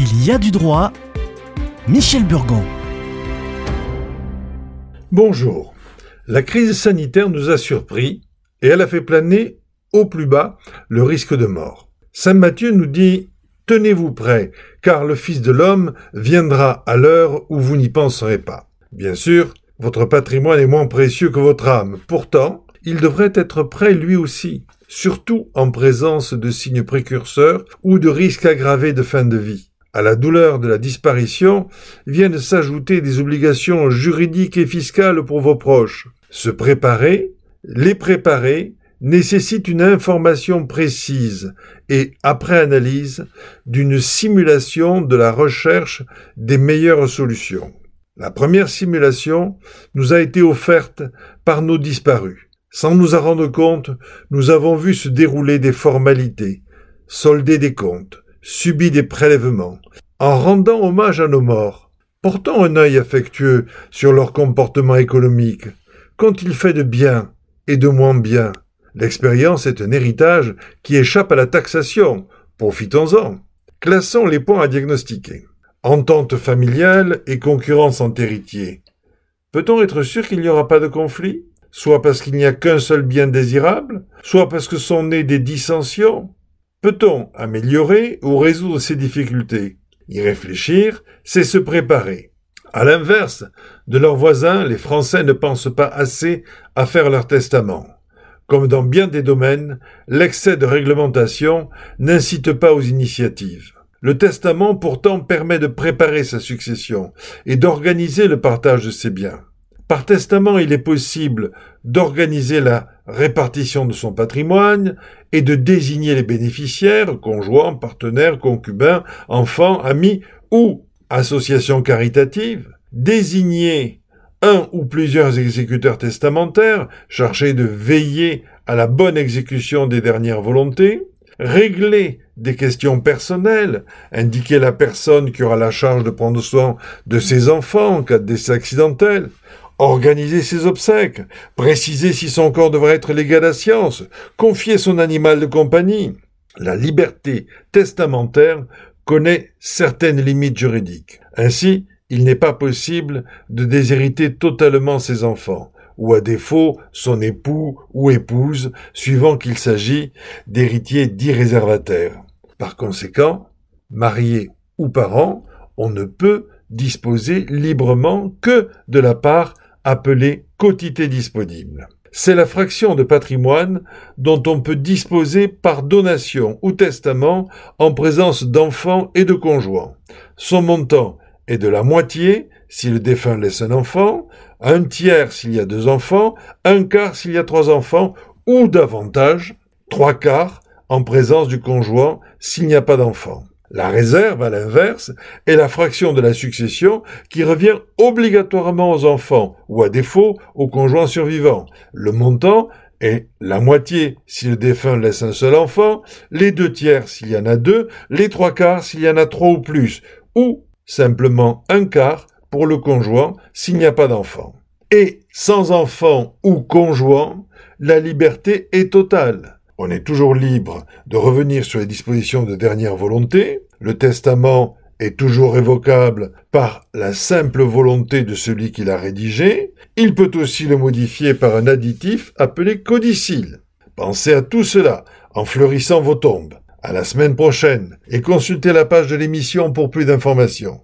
Il y a du droit. Michel Burgon. Bonjour. La crise sanitaire nous a surpris et elle a fait planer au plus bas le risque de mort. Saint Matthieu nous dit Tenez-vous prêts, car le Fils de l'homme viendra à l'heure où vous n'y penserez pas. Bien sûr, votre patrimoine est moins précieux que votre âme. Pourtant, il devrait être prêt lui aussi, surtout en présence de signes précurseurs ou de risques aggravés de fin de vie. À la douleur de la disparition viennent s'ajouter des obligations juridiques et fiscales pour vos proches. Se préparer, les préparer, nécessite une information précise et, après analyse, d'une simulation de la recherche des meilleures solutions. La première simulation nous a été offerte par nos disparus. Sans nous en rendre compte, nous avons vu se dérouler des formalités, solder des comptes, subi des prélèvements. En rendant hommage à nos morts, portons un œil affectueux sur leur comportement économique. Qu'ont-ils fait de bien et de moins bien L'expérience est un héritage qui échappe à la taxation. Profitons-en. Classons les points à diagnostiquer. Entente familiale et concurrence entre héritiers. Peut-on être sûr qu'il n'y aura pas de conflit? Soit parce qu'il n'y a qu'un seul bien désirable, soit parce que sont nées des dissensions. Peut-on améliorer ou résoudre ces difficultés? Y réfléchir, c'est se préparer. À l'inverse de leurs voisins, les Français ne pensent pas assez à faire leur testament. Comme dans bien des domaines, l'excès de réglementation n'incite pas aux initiatives. Le testament pourtant permet de préparer sa succession et d'organiser le partage de ses biens. Par testament, il est possible d'organiser la répartition de son patrimoine et de désigner les bénéficiaires, conjoints, partenaires, concubins, enfants, amis ou associations caritatives, désigner un ou plusieurs exécuteurs testamentaires chargés de veiller à la bonne exécution des dernières volontés, régler des questions personnelles, indiquer la personne qui aura la charge de prendre soin de ses enfants en cas de décès accidentel, organiser ses obsèques, préciser si son corps devrait être légal à science, confier son animal de compagnie. La liberté testamentaire connaît certaines limites juridiques. Ainsi, il n'est pas possible de déshériter totalement ses enfants, ou à défaut son époux ou épouse, suivant qu'il s'agit d'héritiers dits réservataires. Par conséquent, marié ou parent, on ne peut disposer librement que de la part appelée quotité disponible. C'est la fraction de patrimoine dont on peut disposer par donation ou testament en présence d'enfants et de conjoints. Son montant est de la moitié si le défunt laisse un enfant, un tiers s'il y a deux enfants, un quart s'il y a trois enfants, ou davantage, trois quarts en présence du conjoint s'il n'y a pas d'enfant. La réserve, à l'inverse, est la fraction de la succession qui revient obligatoirement aux enfants, ou à défaut aux conjoints survivants. Le montant est la moitié si le défunt laisse un seul enfant, les deux tiers s'il y en a deux, les trois quarts s'il y en a trois ou plus, ou simplement un quart pour le conjoint s'il n'y a pas d'enfant. Et sans enfant ou conjoint, la liberté est totale. On est toujours libre de revenir sur les dispositions de dernière volonté. Le testament est toujours révocable par la simple volonté de celui qui l'a rédigé. Il peut aussi le modifier par un additif appelé codicile. Pensez à tout cela en fleurissant vos tombes. À la semaine prochaine et consultez la page de l'émission pour plus d'informations.